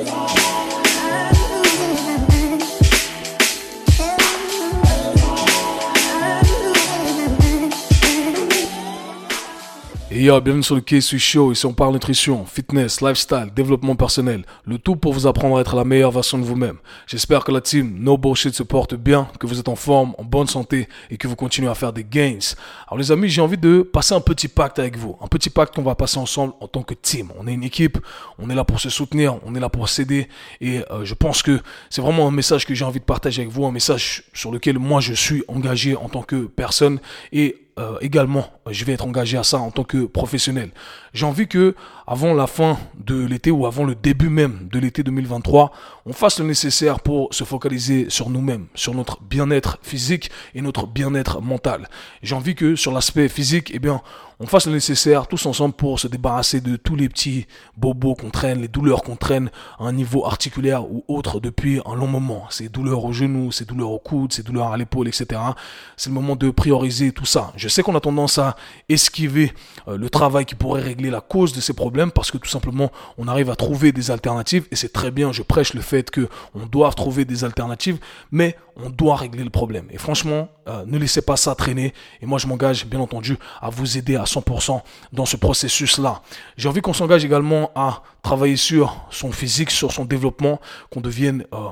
Et yo, bienvenue sur le KSU Show. Ici, on parle nutrition, fitness, lifestyle, développement personnel. Le tout pour vous apprendre à être la meilleure version de vous-même. J'espère que la team No Bullshit se porte bien, que vous êtes en forme, en bonne santé et que vous continuez à faire des gains. Alors, les amis, j'ai envie de passer un petit pacte avec vous. Un petit pacte qu'on va passer ensemble en tant que team. On est une équipe, on est là pour se soutenir, on est là pour s'aider. Et euh, je pense que c'est vraiment un message que j'ai envie de partager avec vous, un message sur lequel moi je suis engagé en tant que personne. Et euh, également, je vais être engagé à ça en tant que professionnel. J'ai envie que, avant la fin de l'été ou avant le début même de l'été 2023, on fasse le nécessaire pour se focaliser sur nous-mêmes, sur notre bien-être physique et notre bien-être mental. J'ai envie que, sur l'aspect physique, eh bien, on fasse le nécessaire tous ensemble pour se débarrasser de tous les petits bobos qu'on traîne, les douleurs qu'on traîne à un niveau articulaire ou autre depuis un long moment. Ces douleurs au genou, ces douleurs au coude, ces douleurs à l'épaule, etc. C'est le moment de prioriser tout ça. Je sais qu'on a tendance à esquiver euh, le travail qui pourrait régler la cause de ces problèmes parce que tout simplement on arrive à trouver des alternatives et c'est très bien. Je prêche le fait que on doit trouver des alternatives, mais on doit régler le problème. Et franchement, euh, ne laissez pas ça traîner. Et moi, je m'engage bien entendu à vous aider à 100% dans ce processus-là. J'ai envie qu'on s'engage également à travailler sur son physique, sur son développement, qu'on devienne... Euh,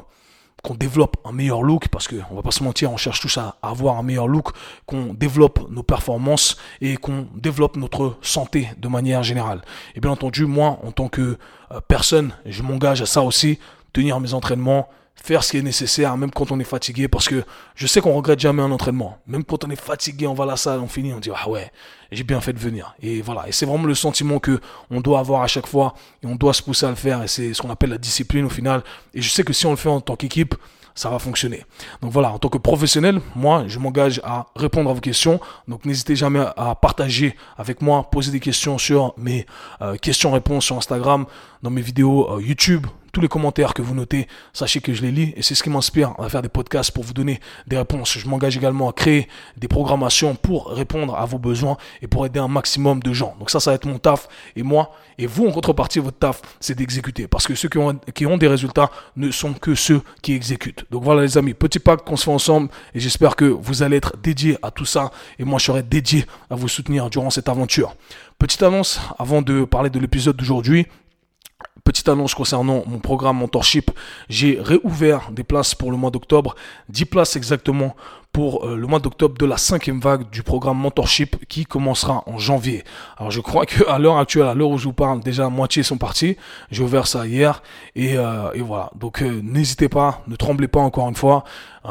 qu'on développe un meilleur look, parce qu'on va pas se mentir, on cherche tous à avoir un meilleur look, qu'on développe nos performances et qu'on développe notre santé de manière générale. Et bien entendu, moi, en tant que euh, personne, je m'engage à ça aussi, tenir mes entraînements, faire ce qui est nécessaire, même quand on est fatigué, parce que je sais qu'on regrette jamais un entraînement. Même quand on est fatigué, on va à la salle, on finit, on dit ah ouais, j'ai bien fait de venir. Et voilà, et c'est vraiment le sentiment que on doit avoir à chaque fois, et on doit se pousser à le faire, et c'est ce qu'on appelle la discipline au final. Et je sais que si on le fait en tant qu'équipe, ça va fonctionner. Donc voilà, en tant que professionnel, moi, je m'engage à répondre à vos questions. Donc n'hésitez jamais à partager avec moi, poser des questions sur mes euh, questions-réponses sur Instagram, dans mes vidéos euh, YouTube, les commentaires que vous notez, sachez que je les lis et c'est ce qui m'inspire à faire des podcasts pour vous donner des réponses. Je m'engage également à créer des programmations pour répondre à vos besoins et pour aider un maximum de gens. Donc ça, ça va être mon taf et moi et vous en contrepartie, votre taf, c'est d'exécuter parce que ceux qui ont, qui ont des résultats ne sont que ceux qui exécutent. Donc voilà les amis, petit pacte qu'on se fait ensemble et j'espère que vous allez être dédiés à tout ça et moi je serai dédié à vous soutenir durant cette aventure. Petite annonce avant de parler de l'épisode d'aujourd'hui. Petite annonce concernant mon programme Mentorship. J'ai réouvert des places pour le mois d'octobre. 10 places exactement pour euh, le mois d'octobre de la cinquième vague du programme Mentorship qui commencera en janvier. Alors je crois que à l'heure actuelle, à l'heure où je vous parle, déjà moitié sont partis. J'ai ouvert ça hier et, euh, voilà. Donc euh, n'hésitez pas, ne tremblez pas encore une fois.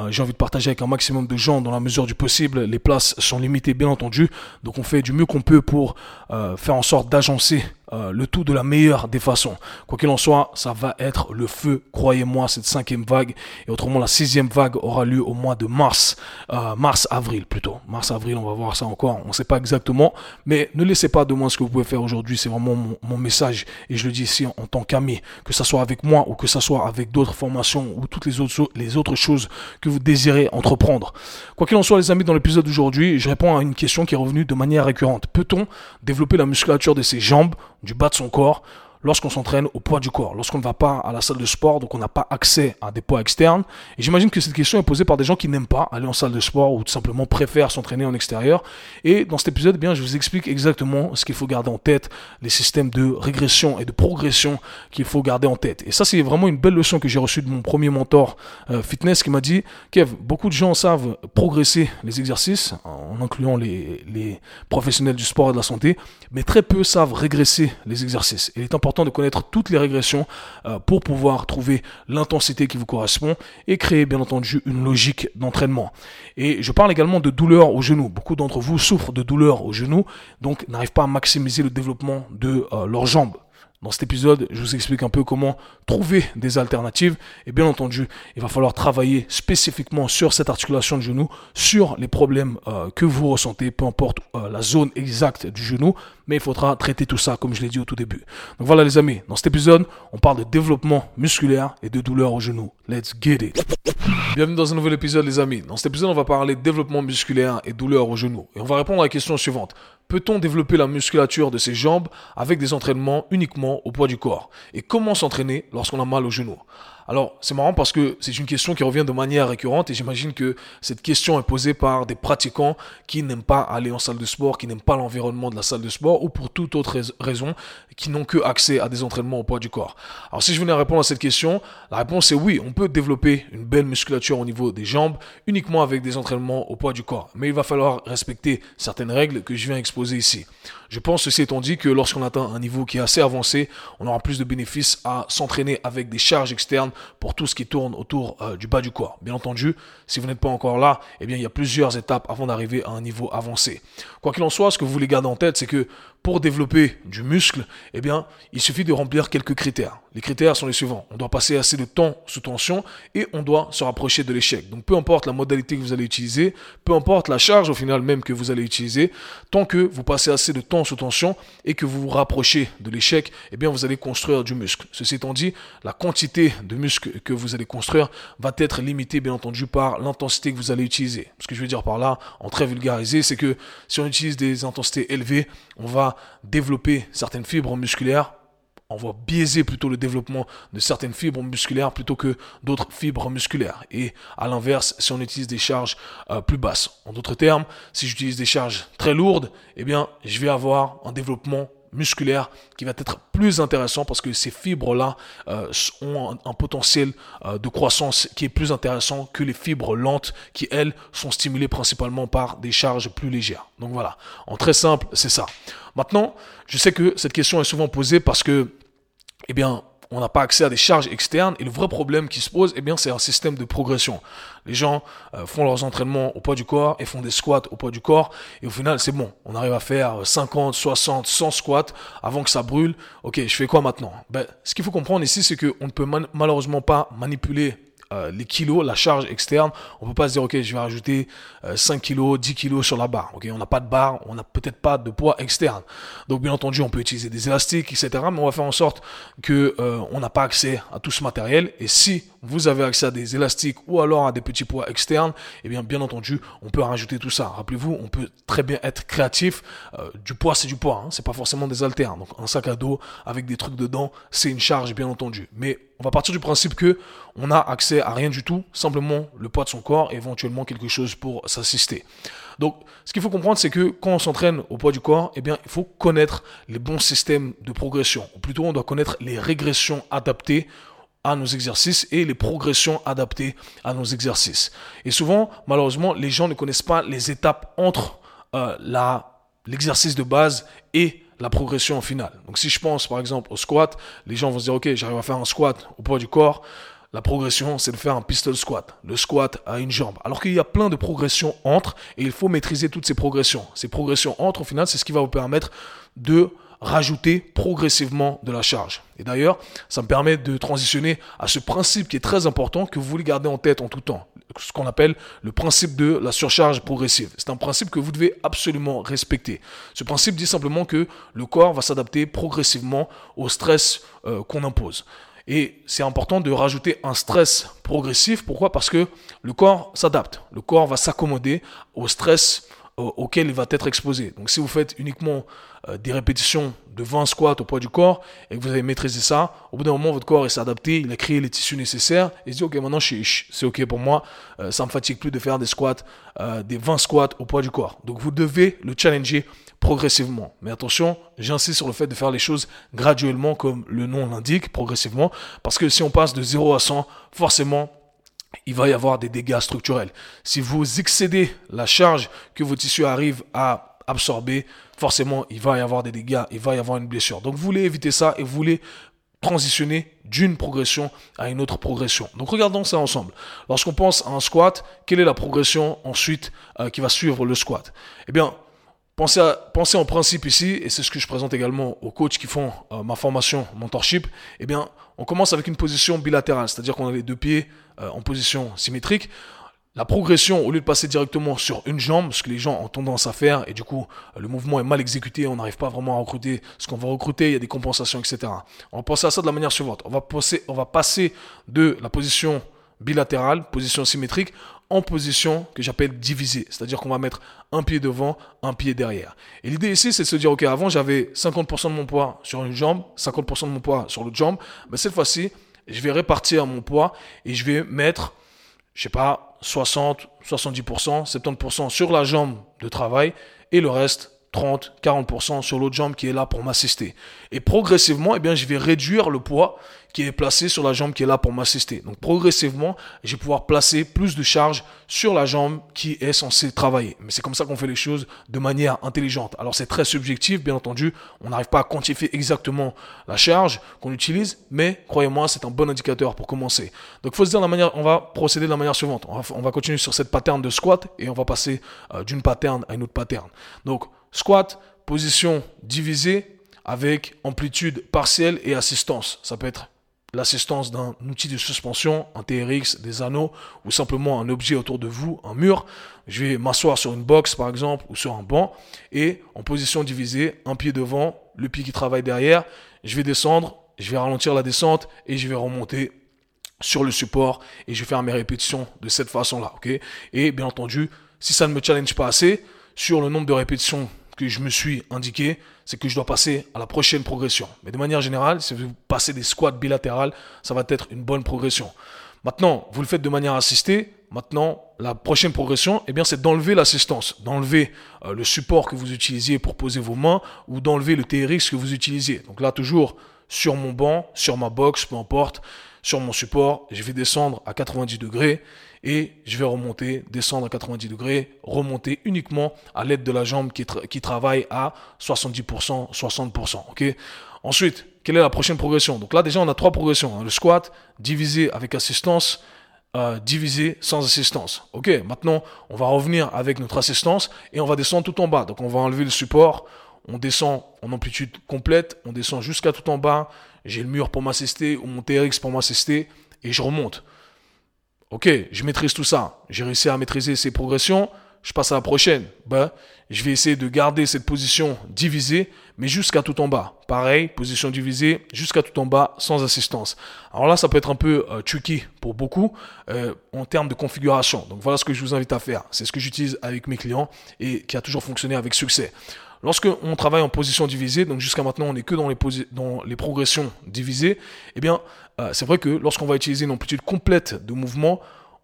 J'ai envie de partager avec un maximum de gens dans la mesure du possible. Les places sont limitées bien entendu. Donc on fait du mieux qu'on peut pour faire en sorte d'agencer euh, le tout de la meilleure des façons. Quoi qu'il en soit, ça va être le feu, croyez-moi, cette cinquième vague. Et autrement, la sixième vague aura lieu au mois de mars, euh, mars-avril plutôt. Mars-avril, on va voir ça encore, on ne sait pas exactement. Mais ne laissez pas de moi ce que vous pouvez faire aujourd'hui, c'est vraiment mon, message. Et je le dis ici en, tant qu'ami, que ça soit avec moi ou que ça soit avec d'autres formations ou toutes les autres, les autres choses que vous désirez entreprendre. Quoi qu'il en soit, les amis, dans l'épisode d'aujourd'hui, je réponds à une question qui est revenue de manière récurrente. Peut-on développer la musculature de ses jambes du bas de son corps lorsqu'on s'entraîne au poids du corps, lorsqu'on ne va pas à la salle de sport, donc on n'a pas accès à des poids externes. Et j'imagine que cette question est posée par des gens qui n'aiment pas aller en salle de sport ou tout simplement préfèrent s'entraîner en extérieur. Et dans cet épisode, eh bien, je vous explique exactement ce qu'il faut garder en tête, les systèmes de régression et de progression qu'il faut garder en tête. Et ça, c'est vraiment une belle leçon que j'ai reçue de mon premier mentor euh, fitness qui m'a dit, Kev, beaucoup de gens savent progresser les exercices, en incluant les, les professionnels du sport et de la santé, mais très peu savent régresser les exercices. il est important de connaître toutes les régressions euh, pour pouvoir trouver l'intensité qui vous correspond et créer bien entendu une logique d'entraînement. Et je parle également de douleurs au genou. Beaucoup d'entre vous souffrent de douleurs au genou, donc n'arrivent pas à maximiser le développement de euh, leurs jambes. Dans cet épisode, je vous explique un peu comment trouver des alternatives. Et bien entendu, il va falloir travailler spécifiquement sur cette articulation de genou, sur les problèmes euh, que vous ressentez, peu importe euh, la zone exacte du genou. Mais il faudra traiter tout ça, comme je l'ai dit au tout début. Donc voilà les amis, dans cet épisode, on parle de développement musculaire et de douleur au genou. Let's get it. Bienvenue dans un nouvel épisode les amis. Dans cet épisode, on va parler de développement musculaire et douleur au genou. Et on va répondre à la question suivante. Peut-on développer la musculature de ses jambes avec des entraînements uniquement au poids du corps? Et comment s'entraîner lorsqu'on a mal au genou? Alors, c'est marrant parce que c'est une question qui revient de manière récurrente et j'imagine que cette question est posée par des pratiquants qui n'aiment pas aller en salle de sport, qui n'aiment pas l'environnement de la salle de sport ou pour toute autre raison, qui n'ont que accès à des entraînements au poids du corps. Alors, si je venais répondre à cette question, la réponse est oui, on peut développer une belle musculature au niveau des jambes uniquement avec des entraînements au poids du corps. Mais il va falloir respecter certaines règles que je viens exposer ici. Je pense, ceci étant dit, que lorsqu'on atteint un niveau qui est assez avancé, on aura plus de bénéfices à s'entraîner avec des charges externes pour tout ce qui tourne autour euh, du bas du corps. Bien entendu, si vous n'êtes pas encore là, eh bien, il y a plusieurs étapes avant d'arriver à un niveau avancé. Quoi qu'il en soit, ce que vous voulez garder en tête, c'est que pour développer du muscle, eh bien, il suffit de remplir quelques critères. Les critères sont les suivants. On doit passer assez de temps sous tension et on doit se rapprocher de l'échec. Donc, peu importe la modalité que vous allez utiliser, peu importe la charge au final même que vous allez utiliser, tant que vous passez assez de temps sous tension et que vous vous rapprochez de l'échec, eh bien, vous allez construire du muscle. Ceci étant dit, la quantité de muscle que vous allez construire va être limitée, bien entendu, par l'intensité que vous allez utiliser. Ce que je veux dire par là, en très vulgarisé, c'est que si on utilise des intensités élevées, on va développer certaines fibres musculaires, on va biaiser plutôt le développement de certaines fibres musculaires plutôt que d'autres fibres musculaires. Et à l'inverse, si on utilise des charges euh, plus basses. En d'autres termes, si j'utilise des charges très lourdes, eh bien, je vais avoir un développement musculaire qui va être plus intéressant parce que ces fibres-là euh, ont un, potentiel euh, de croissance qui est plus intéressant que les fibres lentes qui, elles, sont stimulées principalement par des charges plus légères. Donc voilà, en très simple, c'est ça. Maintenant, je sais que cette question est souvent posée parce que, eh bien, on n'a pas accès à des charges externes et le vrai problème qui se pose, eh bien, c'est un système de progression. Les gens euh, font leurs entraînements au poids du corps et font des squats au poids du corps et au final, c'est bon. On arrive à faire 50, 60, 100 squats avant que ça brûle. Ok, je fais quoi maintenant? Ben, ce qu'il faut comprendre ici, c'est qu'on ne peut malheureusement pas manipuler euh, les kilos, la charge externe, on peut pas se dire, ok, je vais rajouter 5 euh, kilos, 10 kilos sur la barre. Ok, on n'a pas de barre, on n'a peut-être pas de poids externe. Donc, bien entendu, on peut utiliser des élastiques, etc. Mais on va faire en sorte que euh, on n'a pas accès à tout ce matériel. Et si vous avez accès à des élastiques ou alors à des petits poids externes, eh bien, bien entendu, on peut rajouter tout ça. Rappelez-vous, on peut très bien être créatif. du poids, c'est du poids, hein. c'est pas forcément des haltères. Donc, un sac à dos avec des trucs dedans, c'est une charge, bien entendu. Mais on va partir du principe que on a accès à rien du tout, simplement le poids de son corps et éventuellement quelque chose pour s'assister. Donc, ce qu'il faut comprendre, c'est que quand on s'entraîne au poids du corps, eh il faut connaître les bons systèmes de progression. Ou plutôt, on doit connaître les régressions adaptées à nos exercices et les progressions adaptées à nos exercices. Et souvent, malheureusement, les gens ne connaissent pas les étapes entre euh, l'exercice de base et la progression finale. Donc si je pense par exemple au squat, les gens vont se dire ok j'arrive à faire un squat au poids du corps. La progression, c'est de faire un pistol squat, le squat à une jambe. Alors qu'il y a plein de progressions entre et il faut maîtriser toutes ces progressions. Ces progressions entre, au final, c'est ce qui va vous permettre de rajouter progressivement de la charge. Et d'ailleurs, ça me permet de transitionner à ce principe qui est très important que vous voulez garder en tête en tout temps, ce qu'on appelle le principe de la surcharge progressive. C'est un principe que vous devez absolument respecter. Ce principe dit simplement que le corps va s'adapter progressivement au stress euh, qu'on impose. Et c'est important de rajouter un stress progressif. Pourquoi? Parce que le corps s'adapte. Le corps va s'accommoder au stress auquel il va être exposé. Donc si vous faites uniquement euh, des répétitions de 20 squats au poids du corps et que vous avez maîtrisé ça, au bout d'un moment votre corps s'est adapté, il a créé les tissus nécessaires et se dit ok maintenant c'est ok pour moi, euh, ça me fatigue plus de faire des squats, euh, des 20 squats au poids du corps. Donc vous devez le challenger progressivement. Mais attention, j'insiste sur le fait de faire les choses graduellement comme le nom l'indique, progressivement, parce que si on passe de 0 à 100, forcément il va y avoir des dégâts structurels. Si vous excédez la charge que vos tissus arrivent à absorber, forcément, il va y avoir des dégâts, il va y avoir une blessure. Donc, vous voulez éviter ça et vous voulez transitionner d'une progression à une autre progression. Donc regardons ça ensemble. Lorsqu'on pense à un squat, quelle est la progression ensuite euh, qui va suivre le squat? Eh bien, pensez, à, pensez en principe ici, et c'est ce que je présente également aux coachs qui font euh, ma formation mentorship, eh bien, on commence avec une position bilatérale, c'est-à-dire qu'on a les deux pieds euh, en position symétrique. La progression, au lieu de passer directement sur une jambe, ce que les gens ont tendance à faire, et du coup, euh, le mouvement est mal exécuté, on n'arrive pas vraiment à recruter ce qu'on va recruter, il y a des compensations, etc. On va penser à ça de la manière suivante. On va passer, on va passer de la position bilatérale, position symétrique, en position que j'appelle divisée. C'est-à-dire qu'on va mettre un pied devant, un pied derrière. Et l'idée ici, c'est de se dire, OK, avant, j'avais 50% de mon poids sur une jambe, 50% de mon poids sur l'autre jambe. Mais cette fois-ci, je vais répartir mon poids et je vais mettre, je sais pas, 60, 70%, 70% sur la jambe de travail et le reste 30, 40% sur l'autre jambe qui est là pour m'assister. Et progressivement, eh bien, je vais réduire le poids qui est placé sur la jambe qui est là pour m'assister. Donc progressivement, je vais pouvoir placer plus de charge sur la jambe qui est censée travailler. Mais c'est comme ça qu'on fait les choses de manière intelligente. Alors c'est très subjectif, bien entendu. On n'arrive pas à quantifier exactement la charge qu'on utilise, mais croyez-moi, c'est un bon indicateur pour commencer. Donc faut se dire la manière, on va procéder de la manière suivante. On va, continuer sur cette pattern de squat et on va passer euh, d'une pattern à une autre pattern. Donc Squat, position divisée avec amplitude partielle et assistance. Ça peut être l'assistance d'un outil de suspension, un TRX, des anneaux ou simplement un objet autour de vous, un mur. Je vais m'asseoir sur une box par exemple ou sur un banc et en position divisée, un pied devant, le pied qui travaille derrière. Je vais descendre, je vais ralentir la descente et je vais remonter sur le support et je vais faire mes répétitions de cette façon-là. ok? Et bien entendu, si ça ne me challenge pas assez, sur le nombre de répétitions que je me suis indiqué, c'est que je dois passer à la prochaine progression. Mais de manière générale, si vous passez des squats bilatérales, ça va être une bonne progression. Maintenant, vous le faites de manière assistée. Maintenant, la prochaine progression, eh bien, c'est d'enlever l'assistance, d'enlever euh, le support que vous utilisiez pour poser vos mains ou d'enlever le TRX que vous utilisiez. Donc là, toujours sur mon banc, sur ma box, peu importe, sur mon support, je vais descendre à 90 degrés et je vais remonter, descendre à 90 degrés, remonter uniquement à l'aide de la jambe qui, travaille à 70%, 60%. ok? Ensuite, quelle est la prochaine progression? Donc là, déjà, on a trois progressions. Hein. Le squat, divisé avec assistance, euh, divisé sans assistance. Ok, maintenant, on va revenir avec notre assistance et on va descendre tout en bas. Donc on va enlever le support, on descend en amplitude complète, on descend jusqu'à tout en bas. J'ai le mur pour m'assister ou mon TRX pour m'assister et je remonte. Ok, je maîtrise tout ça. J'ai réussi à maîtriser ces progressions. Je passe à la prochaine. Ben, je vais essayer de garder cette position divisée, mais jusqu'à tout en bas. Pareil, position divisée, jusqu'à tout en bas, sans assistance. Alors là, ça peut être un peu euh, tricky pour beaucoup euh, en termes de configuration. Donc voilà ce que je vous invite à faire. C'est ce que j'utilise avec mes clients et qui a toujours fonctionné avec succès. Lorsque on travaille en position divisée, donc jusqu'à maintenant on n'est que dans les, dans les progressions divisées, eh bien euh, c'est vrai que lorsqu'on va utiliser une amplitude complète de mouvement,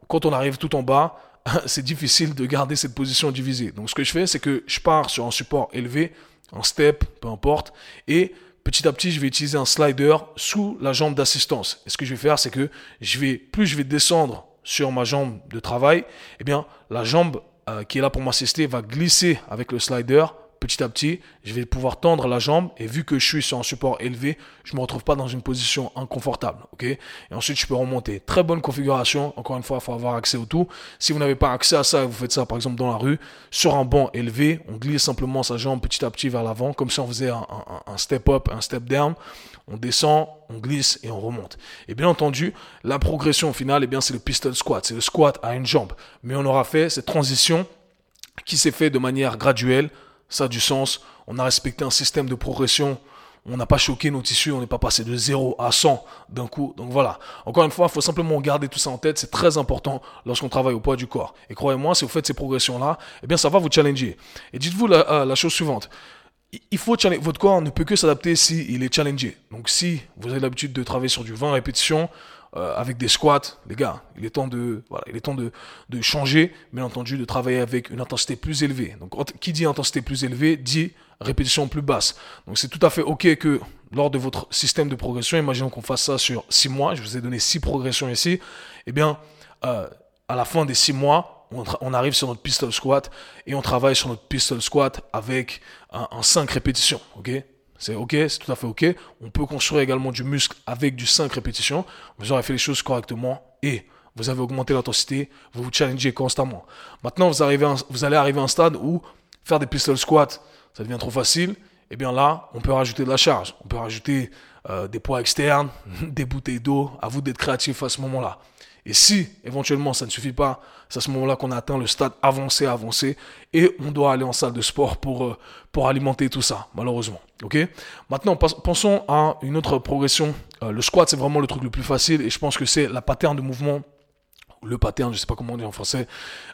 quand on arrive tout en bas, c'est difficile de garder cette position divisée. Donc ce que je fais, c'est que je pars sur un support élevé, un step, peu importe, et petit à petit, je vais utiliser un slider sous la jambe d'assistance. Et ce que je vais faire, c'est que je vais, plus je vais descendre sur ma jambe de travail, eh bien, la jambe euh, qui est là pour m'assister va glisser avec le slider petit à petit, je vais pouvoir tendre la jambe et vu que je suis sur un support élevé, je me retrouve pas dans une position inconfortable, Et ensuite, je peux remonter. Très bonne configuration. Encore une fois, il faut avoir accès au tout. Si vous n'avez pas accès à ça, vous faites ça par exemple dans la rue, sur un banc élevé, on glisse simplement sa jambe petit à petit vers l'avant, comme si on faisait un, step up, un step down. On descend, on glisse et on remonte. Et bien entendu, la progression finale, eh bien, c'est le pistol squat. C'est le squat à une jambe. Mais on aura fait cette transition qui s'est fait de manière graduelle ça a du sens. On a respecté un système de progression. On n'a pas choqué nos tissus, on n'est pas passé de 0 à 100 d'un coup. Donc voilà. Encore une fois, il faut simplement garder tout ça en tête. C'est très important lorsqu'on travaille au poids du corps. Et croyez-moi, si vous faites ces progressions-là, eh bien, ça va vous challenger. Et dites-vous la, euh, chose suivante il faut. Votre corps ne peut que s'adapter si il est challengé. Donc, si vous avez l'habitude de travailler sur du 20 répétitions, euh, avec des squats, les gars, il est temps de, voilà, il est temps de, de changer, bien entendu, de travailler avec une intensité plus élevée. Donc, qui dit intensité plus élevée dit répétition plus basse. Donc, c'est tout à fait ok que lors de votre système de progression, imaginons qu'on fasse ça sur 6 mois, je vous ai donné 6 progressions ici, eh bien, euh, à la fin des 6 mois, on, arrive sur notre pistol squat et on travaille sur notre pistol squat avec un, un 5 répétitions, ok? C'est ok, c'est tout à fait ok. On peut construire également du muscle avec du 5 répétitions. Vous aurez fait les choses correctement et vous avez augmenté l'intensité, vous vous challengez constamment. Maintenant, vous, allez arriver à un stade où faire des pistol squats, ça devient trop facile. Et eh bien là, on peut rajouter de la charge. On peut rajouter euh, des poids externes, des bouteilles d'eau. À vous d'être créatif à ce moment-là. Et si éventuellement ça ne suffit pas, c'est à ce moment-là qu'on atteint le stade avancé, avancé, et on doit aller en salle de sport pour, euh, pour alimenter tout ça, malheureusement. Ok? Maintenant, pensons à une autre progression. Euh, le squat, c'est vraiment le truc le plus facile, et je pense que c'est la pattern de mouvement le pattern, je sais pas comment on dit en français,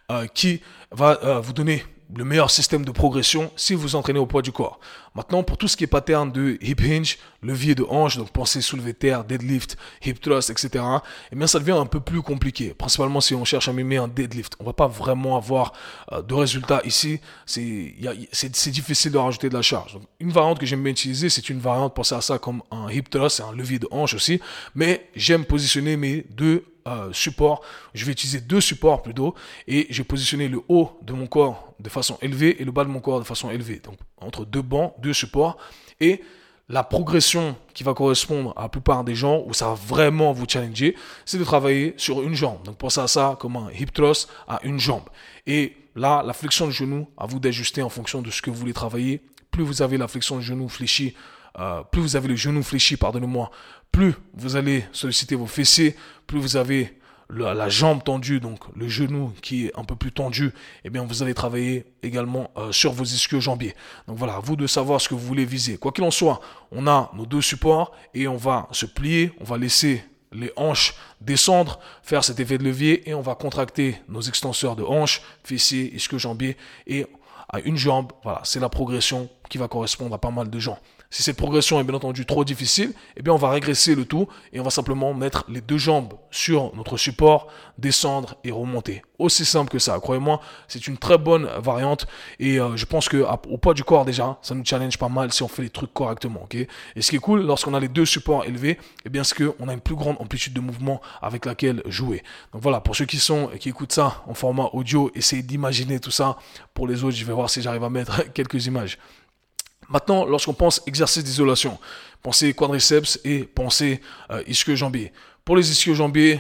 euh, qui va vous donner le meilleur système de progression si vous entraînez au poids du corps. Maintenant, pour tout ce qui est pattern de hip hinge, levier de hanche, donc pensez soulever terre, deadlift, hip thrust, etc., eh bien, ça devient un peu plus compliqué. Principalement si on cherche à mimer un deadlift. On va pas vraiment avoir euh, de résultats ici. C'est, difficile de rajouter de la charge. Une variante que j'aime bien utiliser, c'est une variante, pensez à ça comme un hip thrust, un levier de hanche aussi. Mais j'aime positionner mes deux euh, support. Je vais utiliser deux supports plutôt et j'ai positionné le haut de mon corps de façon élevée et le bas de mon corps de façon élevée. Donc entre deux bancs, deux supports et la progression qui va correspondre à la plupart des gens où ça va vraiment vous challenger, c'est de travailler sur une jambe. Donc pensez à ça comme un hip thrust à une jambe. Et là, la flexion de genou, à vous d'ajuster en fonction de ce que vous voulez travailler. Plus vous avez la flexion de genou fléchie, euh, plus vous avez le genou fléchi, pardonnez-moi, plus vous allez solliciter vos fessiers, plus vous avez la, jambe tendue, donc le genou qui est un peu plus tendu, eh bien vous allez travailler également euh, sur vos ischio-jambiers. Donc voilà, vous de savoir ce que vous voulez viser. Quoi qu'il en soit, on a nos deux supports et on va se plier, on va laisser les hanches descendre, faire cet effet de levier et on va contracter nos extenseurs de hanches, fessiers, ischio-jambiers et à une jambe. Voilà, c'est la progression qui va correspondre à pas mal de gens. Si cette progression est bien entendu trop difficile, eh bien on va régresser le tout et on va simplement mettre les deux jambes sur notre support, descendre et remonter. Aussi simple que ça. Croyez-moi, c'est une très bonne variante et euh, je pense que au poids du corps déjà, ça nous challenge pas mal si on fait les trucs correctement. et ce qui est cool lorsqu'on a les deux supports élevés, eh bien c'est qu'on a une plus grande amplitude de mouvement avec laquelle jouer. Donc voilà, pour ceux qui sont qui écoutent ça en format audio, essayez d'imaginer tout ça. Pour les autres, je vais voir si j'arrive à mettre quelques images. Maintenant, lorsqu'on pense exercice d'isolation, pensez quadriceps et pensez euh, ischio-jambier. Pour les ischio-jambiers,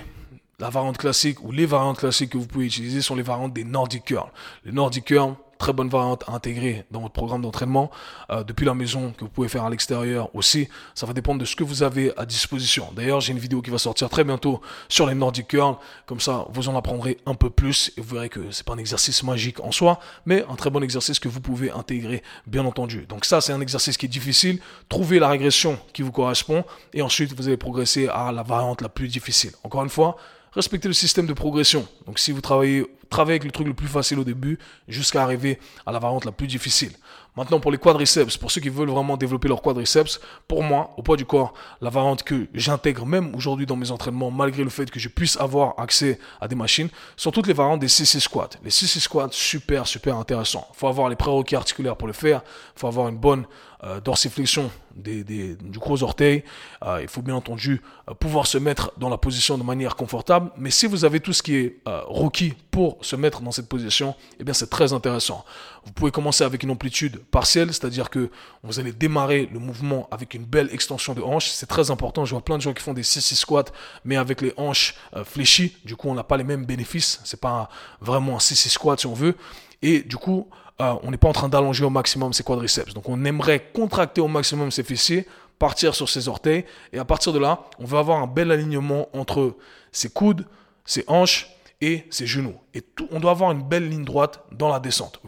la variante classique ou les variantes classiques que vous pouvez utiliser sont les variantes des Nordic Curl. Les Nordic Curl, très bonne variante à intégrer dans votre programme d'entraînement euh, depuis la maison que vous pouvez faire à l'extérieur aussi. Ça va dépendre de ce que vous avez à disposition. D'ailleurs, j'ai une vidéo qui va sortir très bientôt sur les Nordic Curl. Comme ça, vous en apprendrez un peu plus et vous verrez que c'est pas un exercice magique en soi, mais un très bon exercice que vous pouvez intégrer, bien entendu. Donc ça, c'est un exercice qui est difficile. Trouvez la régression qui vous correspond et ensuite vous allez progresser à la variante la plus difficile. Encore une fois, respectez le système de progression. Donc si vous travaillez travailler avec le truc le plus facile au début jusqu'à arriver à la variante la plus difficile. Maintenant, pour les quadriceps, pour ceux qui veulent vraiment développer leur quadriceps, pour moi, au poids du corps, la variante que j'intègre même aujourd'hui dans mes entraînements, malgré le fait que je puisse avoir accès à des machines, sont toutes les variantes des CC squats. Les CC squats, super, super intéressant. Il faut avoir les prérequis articulaires pour le faire. Il faut avoir une bonne euh, dorsiflexion des, des, du gros orteil. Euh, il faut bien entendu euh, pouvoir se mettre dans la position de manière confortable. Mais si vous avez tout ce qui est euh, requis pour se mettre dans cette position, eh bien c'est très intéressant. Vous pouvez commencer avec une amplitude partielle, c'est-à-dire que vous allez démarrer le mouvement avec une belle extension de hanche. C'est très important. Je vois plein de gens qui font des 6 squats, mais avec les hanches fléchies. Du coup, on n'a pas les mêmes bénéfices. C'est pas vraiment un 6 squat si on veut. Et du coup, euh, on n'est pas en train d'allonger au maximum ses quadriceps. Donc, on aimerait contracter au maximum ses fessiers, partir sur ses orteils, et à partir de là, on va avoir un bel alignement entre ses coudes, ses hanches et ses genoux. Et on doit avoir une belle ligne droite dans la descente,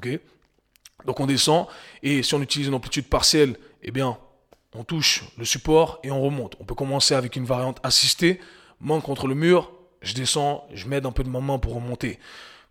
Donc on descend et si on utilise une amplitude partielle, eh bien, on touche le support et on remonte. On peut commencer avec une variante assistée, main contre le mur, je descends, je m'aide un peu de ma main pour remonter.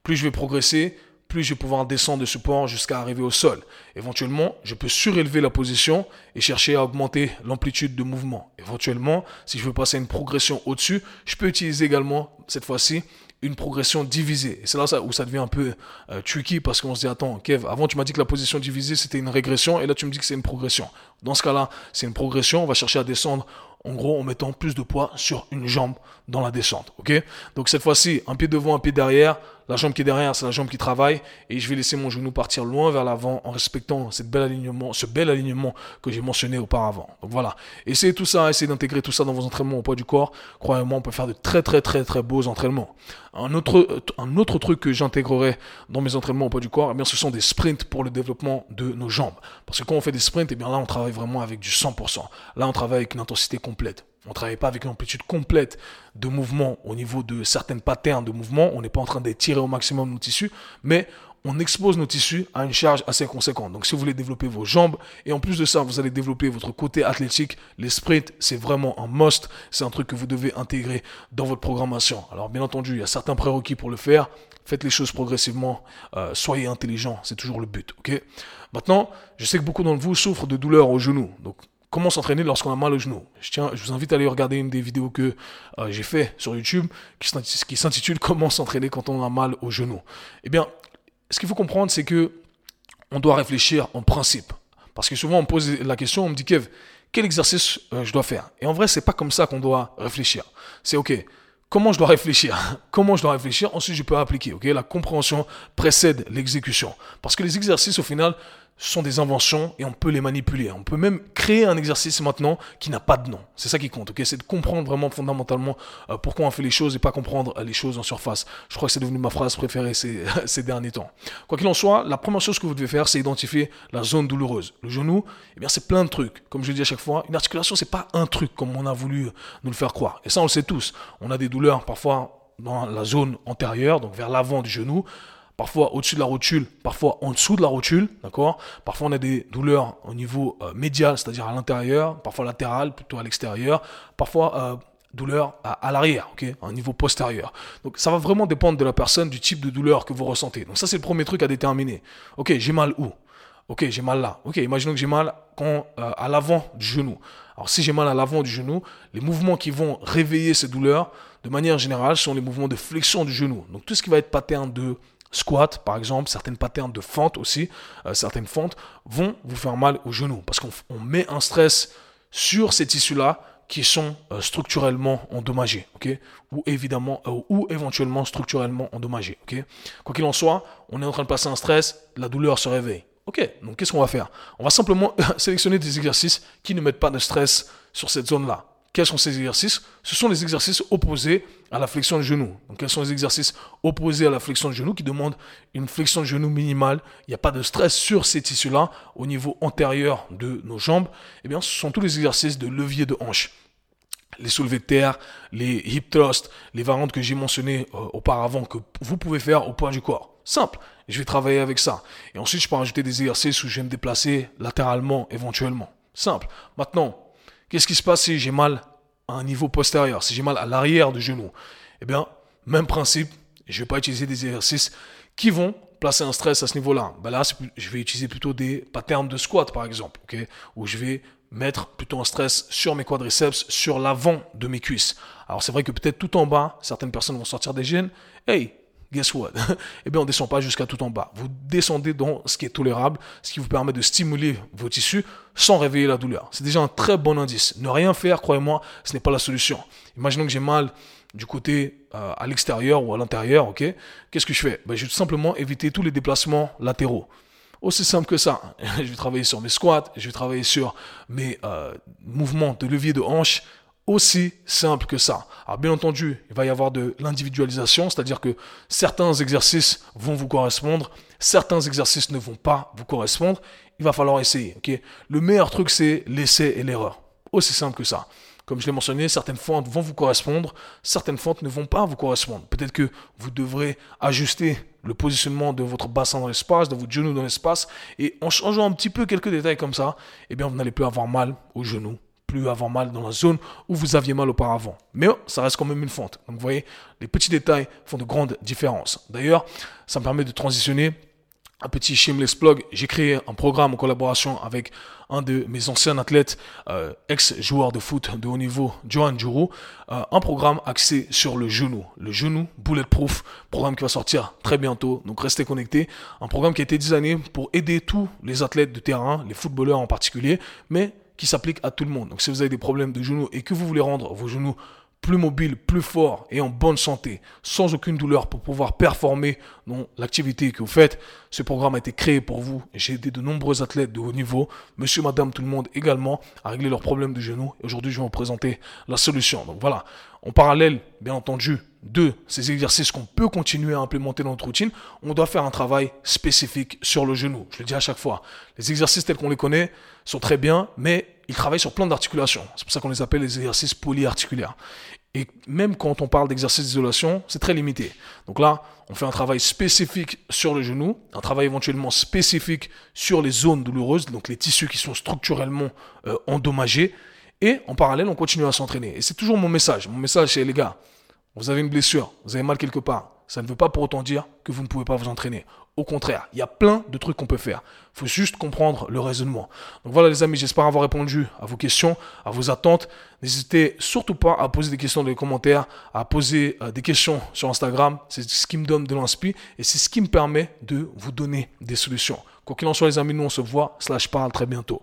Plus je vais progresser, plus je vais pouvoir descendre de support jusqu'à arriver au sol. Éventuellement, je peux surélever la position et chercher à augmenter l'amplitude de mouvement. Éventuellement, si je veux passer une progression au-dessus, je peux utiliser également, cette fois-ci, une progression divisée. Et c'est là où ça devient un peu euh, tricky parce qu'on se dit, attends, Kev, avant tu m'as dit que la position divisée c'était une régression et là tu me dis que c'est une progression. Dans ce cas-là, c'est une progression, on va chercher à descendre en gros en mettant plus de poids sur une jambe dans la descente. ok? Donc cette fois-ci, un pied devant, un pied derrière. La jambe qui est derrière, c'est la jambe qui travaille. Et je vais laisser mon genou partir loin vers l'avant en respectant ce bel alignement que j'ai mentionné auparavant. Donc voilà. Essayez tout ça, essayez d'intégrer tout ça dans vos entraînements au poids du corps. Croyez-moi, on peut faire de très très très très beaux entraînements. Un autre, truc que j'intégrerai dans mes entraînements au poids du corps, eh bien, ce sont des sprints pour le développement de nos jambes. Parce que quand on fait des sprints, eh là, on travaille vraiment avec du 100%. Là, on travaille avec une intensité complète. On ne travaille pas avec une amplitude complète de mouvement au niveau de certaines patterns de mouvement. On n'est pas en train d'étirer au maximum nos tissus, mais on expose nos tissus à une charge assez conséquente. Donc si vous voulez développer vos jambes et en plus de ça, vous allez développer votre côté athlétique, les sprints, c'est vraiment un must, c'est un truc que vous devez intégrer dans votre programmation. Alors bien entendu, il y a certains prérequis pour le faire. Faites les choses progressivement, euh, soyez intelligent, c'est toujours le but, Maintenant, je sais que beaucoup d'entre vous souffrent de douleurs au genou. Donc comment s'entraîner lorsqu'on a mal au genou. Je, tiens, je vous invite à aller regarder une des vidéos que euh, j'ai fait sur YouTube qui s'intitule Comment s'entraîner quand on a mal au genou. Eh bien, ce qu'il faut comprendre, c'est que on doit réfléchir en principe. Parce que souvent, on me pose la question, on me dit, Kev, quel exercice euh, je dois faire? Et en vrai, c'est pas comme ça qu'on doit réfléchir. C'est OK. Comment je dois réfléchir? Comment je dois réfléchir? Ensuite, je peux appliquer. Ok, la compréhension précède l'exécution. Parce que les exercices, au final, sont des inventions et on peut les manipuler. On peut même créer un exercice maintenant qui n'a pas de nom. C'est ça qui compte, ok? C'est de comprendre vraiment fondamentalement euh, pourquoi on fait les choses et pas comprendre euh, les choses en surface. Je crois que c'est devenu ma phrase préférée ces, derniers temps. Quoi qu'il en soit, la première chose que vous devez faire, c'est identifier la zone douloureuse. Le genou, eh bien, c'est plein de trucs. Comme je dis à chaque fois, une articulation, c'est pas un truc comme on a voulu nous le faire croire. Et ça, on le sait tous. On a des douleurs parfois dans la zone antérieure, donc vers l'avant du genou parfois au-dessus de la rotule, parfois en dessous de la rotule, d'accord? Parfois on a des douleurs au niveau euh, médial, c'est-à-dire à, l'intérieur, parfois latéral, plutôt à l'extérieur, parfois euh, douleur à, l'arrière, ok? Niveau postérieur. Donc ça va vraiment dépendre de la personne, du type de douleur que vous ressentez. Donc ça c'est le premier truc à déterminer. Ok, j'ai mal où? Ok, j'ai mal là. Ok, imaginons que j'ai mal euh, à l'avant du genou. Alors si j'ai mal à l'avant du genou, les mouvements qui vont réveiller ces douleurs, de manière générale, sont les mouvements de flexion du genou. Donc tout ce qui va être pattern de squat, par exemple, certaines patterns de fente aussi, euh, certaines fentes vont vous faire mal au genou parce qu'on met un stress sur ces tissus-là qui sont euh, structurellement endommagés, ok, ou évidemment euh, ou éventuellement structurellement endommagés, ok? Quoi qu'il en soit, on est en train de passer un stress, la douleur se réveille. Ok, donc qu'est-ce qu'on va faire? On va simplement sélectionner des exercices qui ne mettent pas de stress sur cette zone-là. Quels sont ces exercices? Ce sont les exercices opposés à la flexion de genou. Donc, quels sont les exercices opposés à la flexion de genou qui demandent une flexion de genou minimale? Il n'y a pas de stress sur ces tissus-là au niveau antérieur de nos jambes. Eh bien, ce sont tous les exercices de levier de hanche. Les soulevés de terre, les hip thrusts, les variantes que j'ai mentionnées euh, auparavant que vous pouvez faire au poids du corps. Simple. Je vais travailler avec ça. Et ensuite, je peux rajouter des exercices où je vais me déplacer latéralement éventuellement. Simple. Maintenant, Qu'est-ce qui se passe si j'ai mal à un niveau postérieur, si j'ai mal à l'arrière du genou? Eh bien, même principe, je ne vais pas utiliser des exercices qui vont placer un stress à ce niveau-là. Ben là, je vais utiliser plutôt des patterns de squat, par exemple, ok? Où je vais mettre plutôt un stress sur mes quadriceps, sur l'avant de mes cuisses. Alors c'est vrai que peut-être tout en bas, certaines personnes vont sortir des gènes. Hey, guess what? Eh bien, on ne descend pas jusqu'à tout en bas. Vous descendez dans ce qui est tolérable, ce qui vous permet de stimuler vos tissus sans réveiller la douleur. C'est déjà un très bon indice. Ne rien faire, croyez-moi, ce n'est pas la solution. Imaginons que j'ai mal du côté euh, à l'extérieur ou à l'intérieur, ok? Qu'est-ce que je fais? Ben, Je vais tout simplement éviter tous les déplacements latéraux. Aussi simple que ça. je vais travailler sur mes squats, je vais travailler sur mes euh, mouvements de levier de hanche, aussi simple que ça. Alors bien entendu, il va y avoir de l'individualisation, c'est-à-dire que certains exercices vont vous correspondre, certains exercices ne vont pas vous correspondre. Il va falloir essayer. Le meilleur truc, c'est l'essai et l'erreur. Aussi simple que ça. Comme je l'ai mentionné, certaines fentes vont vous correspondre, certaines fentes ne vont pas vous correspondre. Peut-être que vous devrez ajuster le positionnement de votre bassin dans l'espace, de votre genou dans l'espace, et en changeant un petit peu quelques détails comme ça, eh bien vous n'allez plus avoir mal au genou plus avoir mal dans la zone où vous aviez mal auparavant. Mais ça reste quand même une fente. Donc vous voyez, les petits détails font de grandes différences. D'ailleurs, ça me permet de transitionner un petit shameless plug, j'ai créé un programme en collaboration avec un de mes anciens athlètes, euh, ex-joueur de foot de haut niveau, Johan Juro, euh, un programme axé sur le genou. Le genou bulletproof, programme qui va sortir très bientôt, donc restez connectés. Un programme qui a été designé pour aider tous les athlètes de terrain, les footballeurs en particulier, mais qui s'applique à tout le monde. Donc si vous avez des problèmes de genoux et que vous voulez rendre vos genoux plus mobiles, plus forts et en bonne santé, sans aucune douleur pour pouvoir performer dans l'activité que vous faites, ce programme a été créé pour vous. J'ai aidé de nombreux athlètes de haut niveau, monsieur, madame, tout le monde également, à régler leurs problèmes de genoux. Aujourd'hui, je vais vous présenter la solution. Donc voilà, en parallèle, bien entendu, de ces exercices qu'on peut continuer à implémenter dans notre routine, on doit faire un travail spécifique sur le genou. Je le dis à chaque fois. Les exercices tels qu'on les connaît sont très bien, mais ils travaillent sur plein d'articulations. C'est pour ça qu'on les appelle les exercices polyarticulaires. Et même quand on parle d'exercice d'isolation, c'est très limité. Donc là, on fait un travail spécifique sur le genou, un travail éventuellement spécifique sur les zones douloureuses, donc les tissus qui sont structurellement euh, endommagés. Et en parallèle, on continue à s'entraîner. Et c'est toujours mon message. Mon message, c'est les gars, vous avez une blessure, vous avez mal quelque part. Ça ne veut pas pour autant dire que vous ne pouvez pas vous entraîner. Au contraire, il y a plein de trucs qu'on peut faire. Il faut juste comprendre le raisonnement. Donc voilà les amis, j'espère avoir répondu à vos questions, à vos attentes. N'hésitez surtout pas à poser des questions dans les commentaires, à poser euh, des questions sur Instagram. C'est ce qui me donne de l'inspi et c'est ce qui me permet de vous donner des solutions. Quoi qu'il en soit les amis, nous on se voit, slash parle très bientôt.